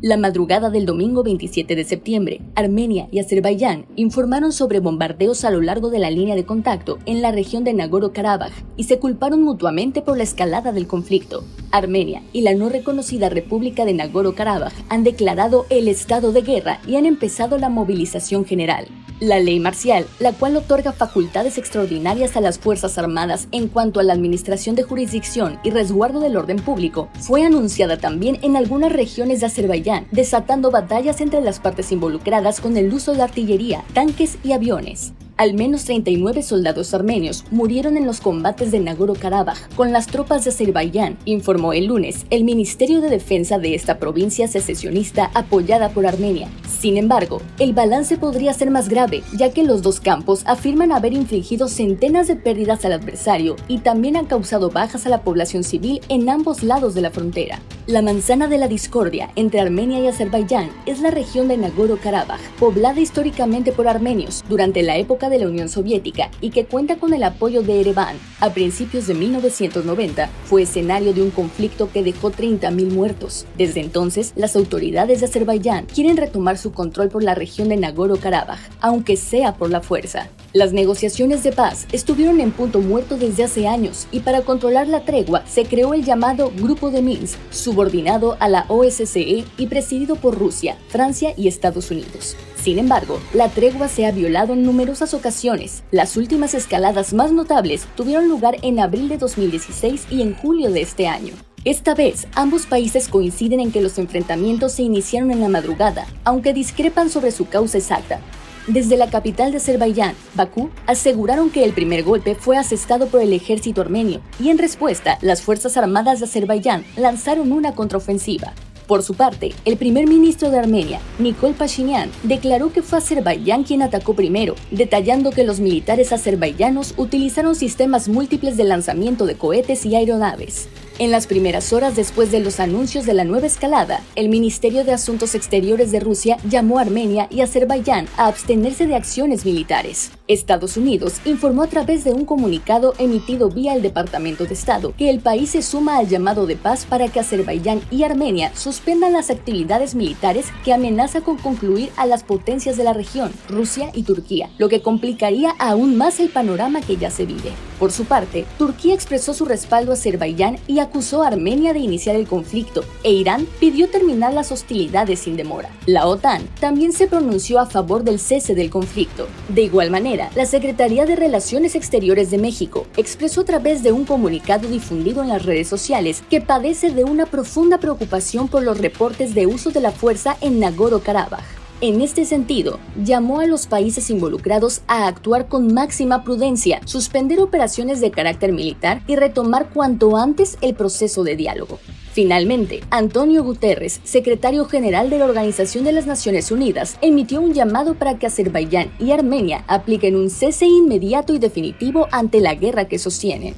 La madrugada del domingo 27 de septiembre, Armenia y Azerbaiyán informaron sobre bombardeos a lo largo de la línea de contacto en la región de Nagorno-Karabaj y se culparon mutuamente por la escalada del conflicto. Armenia y la no reconocida República de Nagorno-Karabaj han declarado el estado de guerra y han empezado la movilización general. La ley marcial, la cual otorga facultades extraordinarias a las Fuerzas Armadas en cuanto a la administración de jurisdicción y resguardo del orden público, fue anunciada también en algunas regiones de Azerbaiyán, desatando batallas entre las partes involucradas con el uso de artillería, tanques y aviones. Al menos 39 soldados armenios murieron en los combates de Nagorno-Karabaj con las tropas de Azerbaiyán, informó el lunes el Ministerio de Defensa de esta provincia secesionista apoyada por Armenia. Sin embargo, el balance podría ser más grave, ya que los dos campos afirman haber infligido centenas de pérdidas al adversario y también han causado bajas a la población civil en ambos lados de la frontera. La manzana de la discordia entre Armenia y Azerbaiyán es la región de Nagorno-Karabaj, poblada históricamente por armenios durante la época de la Unión Soviética y que cuenta con el apoyo de Ereván. A principios de 1990 fue escenario de un conflicto que dejó 30.000 muertos. Desde entonces, las autoridades de Azerbaiyán quieren retomar su control por la región de Nagorno-Karabaj, aunque sea por la fuerza. Las negociaciones de paz estuvieron en punto muerto desde hace años y para controlar la tregua se creó el llamado Grupo de Minsk, subordinado a la OSCE y presidido por Rusia, Francia y Estados Unidos. Sin embargo, la tregua se ha violado en numerosas ocasiones. Las últimas escaladas más notables tuvieron lugar en abril de 2016 y en julio de este año. Esta vez, ambos países coinciden en que los enfrentamientos se iniciaron en la madrugada, aunque discrepan sobre su causa exacta. Desde la capital de Azerbaiyán, Bakú, aseguraron que el primer golpe fue asestado por el ejército armenio y en respuesta las Fuerzas Armadas de Azerbaiyán lanzaron una contraofensiva. Por su parte, el primer ministro de Armenia, Nikol Pashinyan, declaró que fue Azerbaiyán quien atacó primero, detallando que los militares azerbaiyanos utilizaron sistemas múltiples de lanzamiento de cohetes y aeronaves. En las primeras horas después de los anuncios de la nueva escalada, el Ministerio de Asuntos Exteriores de Rusia llamó a Armenia y Azerbaiyán a abstenerse de acciones militares. Estados Unidos informó a través de un comunicado emitido vía el Departamento de Estado que el país se suma al llamado de paz para que Azerbaiyán y Armenia suspendan las actividades militares que amenaza con concluir a las potencias de la región, Rusia y Turquía, lo que complicaría aún más el panorama que ya se vive. Por su parte, Turquía expresó su respaldo a Azerbaiyán y acusó a Armenia de iniciar el conflicto e Irán pidió terminar las hostilidades sin demora. La OTAN también se pronunció a favor del cese del conflicto. De igual manera, la Secretaría de Relaciones Exteriores de México expresó a través de un comunicado difundido en las redes sociales que padece de una profunda preocupación por los reportes de uso de la fuerza en Nagorno-Karabaj. En este sentido, llamó a los países involucrados a actuar con máxima prudencia, suspender operaciones de carácter militar y retomar cuanto antes el proceso de diálogo. Finalmente, Antonio Guterres, secretario general de la Organización de las Naciones Unidas, emitió un llamado para que Azerbaiyán y Armenia apliquen un cese inmediato y definitivo ante la guerra que sostienen.